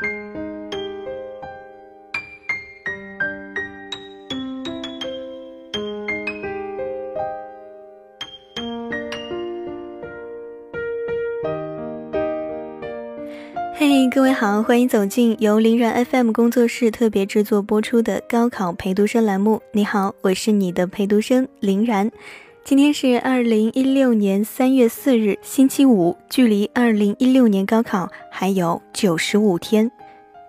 嘿，各位好，欢迎走进由林然 FM 工作室特别制作播出的高考陪读生栏目。你好，我是你的陪读生林然。今天是二零一六年三月四日，星期五，距离二零一六年高考还有九十五天。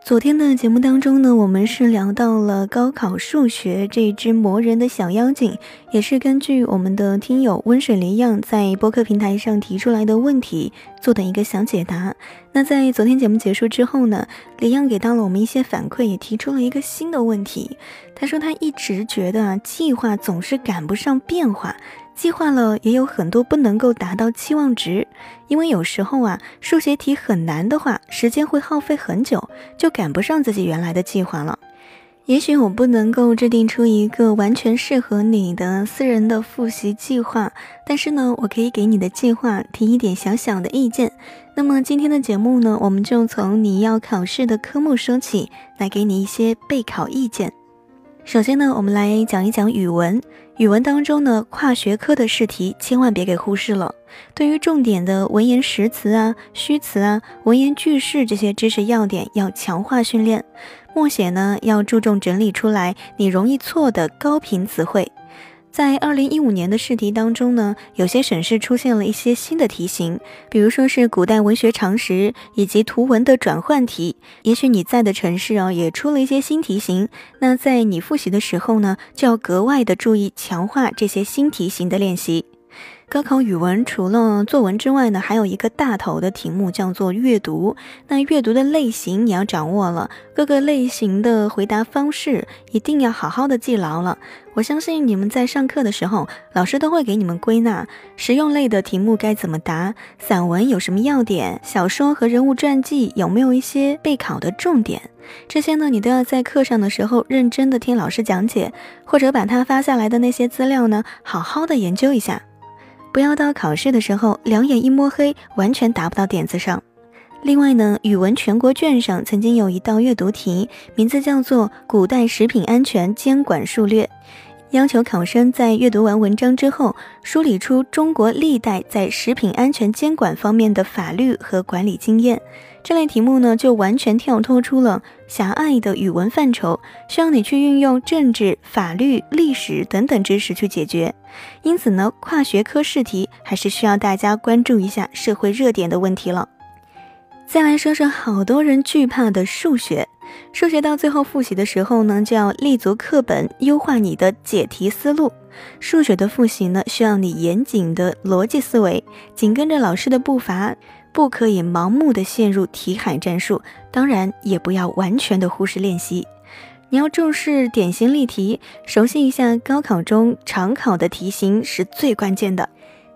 昨天的节目当中呢，我们是聊到了高考数学这只磨人的小妖精，也是根据我们的听友温水莲漾在播客平台上提出来的问题做的一个小解答。那在昨天节目结束之后呢，李漾给到了我们一些反馈，也提出了一个新的问题。他说他一直觉得，计划总是赶不上变化。计划了也有很多不能够达到期望值，因为有时候啊，数学题很难的话，时间会耗费很久，就赶不上自己原来的计划了。也许我不能够制定出一个完全适合你的私人的复习计划，但是呢，我可以给你的计划提一点小小的意见。那么今天的节目呢，我们就从你要考试的科目说起，来给你一些备考意见。首先呢，我们来讲一讲语文。语文当中呢，跨学科的试题千万别给忽视了。对于重点的文言实词啊、虚词啊、文言句式这些知识要点，要强化训练。默写呢，要注重整理出来你容易错的高频词汇。在二零一五年的试题当中呢，有些省市出现了一些新的题型，比如说是古代文学常识以及图文的转换题。也许你在的城市啊，也出了一些新题型。那在你复习的时候呢，就要格外的注意强化这些新题型的练习。高考语文除了作文之外呢，还有一个大头的题目叫做阅读。那阅读的类型你要掌握了，各个类型的回答方式一定要好好的记牢了。我相信你们在上课的时候，老师都会给你们归纳实用类的题目该怎么答，散文有什么要点，小说和人物传记有没有一些备考的重点，这些呢，你都要在课上的时候认真的听老师讲解，或者把他发下来的那些资料呢，好好的研究一下。不要到考试的时候两眼一摸黑，完全答不到点子上。另外呢，语文全国卷上曾经有一道阅读题，名字叫做《古代食品安全监管数略》，要求考生在阅读完文章之后，梳理出中国历代在食品安全监管方面的法律和管理经验。这类题目呢，就完全跳脱出了狭隘的语文范畴，需要你去运用政治、法律、历史等等知识去解决。因此呢，跨学科试题还是需要大家关注一下社会热点的问题了。再来说说好多人惧怕的数学。数学到最后复习的时候呢，就要立足课本，优化你的解题思路。数学的复习呢，需要你严谨的逻辑思维，紧跟着老师的步伐。不可以盲目的陷入题海战术，当然也不要完全的忽视练习。你要重视典型例题，熟悉一下高考中常考的题型是最关键的。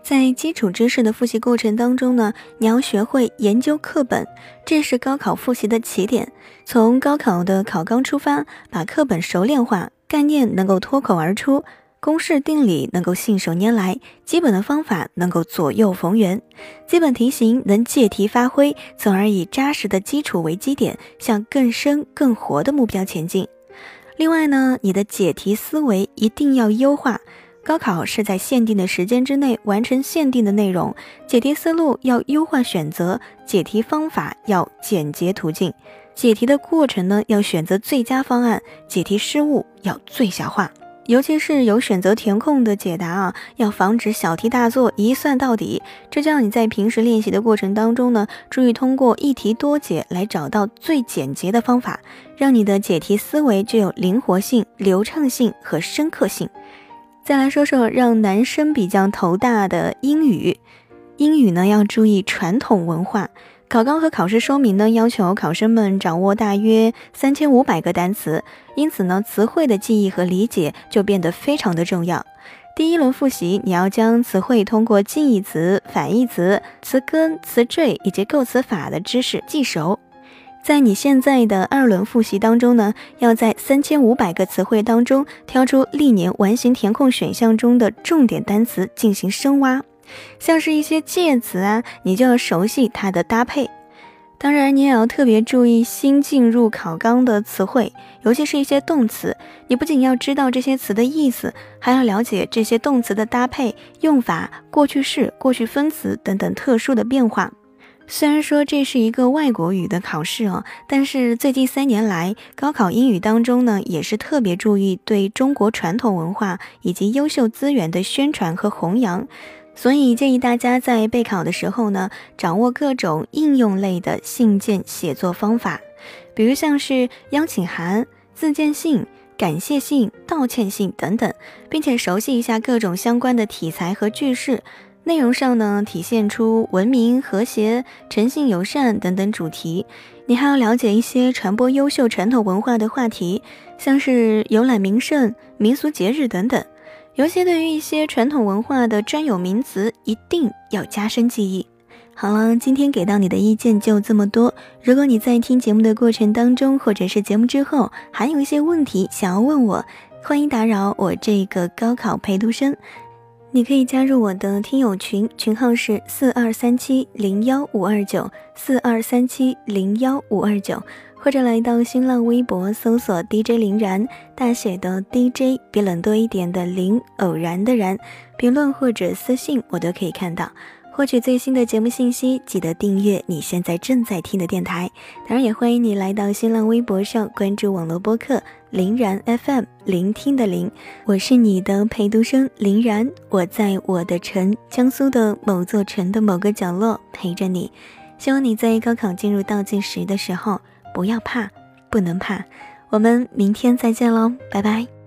在基础知识的复习过程当中呢，你要学会研究课本，这是高考复习的起点。从高考的考纲出发，把课本熟练化，概念能够脱口而出。公式定理能够信手拈来，基本的方法能够左右逢源，基本题型能借题发挥，从而以扎实的基础为基点，向更深更活的目标前进。另外呢，你的解题思维一定要优化。高考是在限定的时间之内完成限定的内容，解题思路要优化选择，解题方法要简洁途径，解题的过程呢要选择最佳方案，解题失误要最小化。尤其是有选择填空的解答啊，要防止小题大做，一算到底。这叫你在平时练习的过程当中呢，注意通过一题多解来找到最简洁的方法，让你的解题思维具有灵活性、流畅性和深刻性。再来说说让男生比较头大的英语，英语呢要注意传统文化。考纲和考试说明呢，要求考生们掌握大约三千五百个单词，因此呢，词汇的记忆和理解就变得非常的重要。第一轮复习，你要将词汇通过近义词、反义词、词根、词缀以及构词法的知识记熟。在你现在的二轮复习当中呢，要在三千五百个词汇当中挑出历年完形填空选项中的重点单词进行深挖。像是一些介词啊，你就要熟悉它的搭配。当然，你也要特别注意新进入考纲的词汇，尤其是一些动词。你不仅要知道这些词的意思，还要了解这些动词的搭配、用法、过去式、过去分词等等特殊的变化。虽然说这是一个外国语的考试哦，但是最近三年来，高考英语当中呢，也是特别注意对中国传统文化以及优秀资源的宣传和弘扬。所以建议大家在备考的时候呢，掌握各种应用类的信件写作方法，比如像是邀请函、自荐信、感谢信、道歉信等等，并且熟悉一下各种相关的题材和句式，内容上呢体现出文明、和谐、诚信、友善等等主题。你还要了解一些传播优秀传统文化的话题，像是游览名胜、民俗节日等等。尤其对于一些传统文化的专有名词，一定要加深记忆。好了，今天给到你的意见就这么多。如果你在听节目的过程当中，或者是节目之后，还有一些问题想要问我，欢迎打扰我这个高考陪读生。你可以加入我的听友群，群号是四二三七零幺五二九四二三七零幺五二九。或者来到新浪微博搜索 DJ 林然，大写的 DJ 比冷多一点的林，偶然的然，评论或者私信我都可以看到。获取最新的节目信息，记得订阅你现在正在听的电台。当然，也欢迎你来到新浪微博上关注网络播客林然 FM，聆听的林，我是你的陪读生林然，我在我的城江苏的某座城的某个角落陪着你。希望你在高考进入倒计时的时候。不要怕，不能怕，我们明天再见喽，拜拜。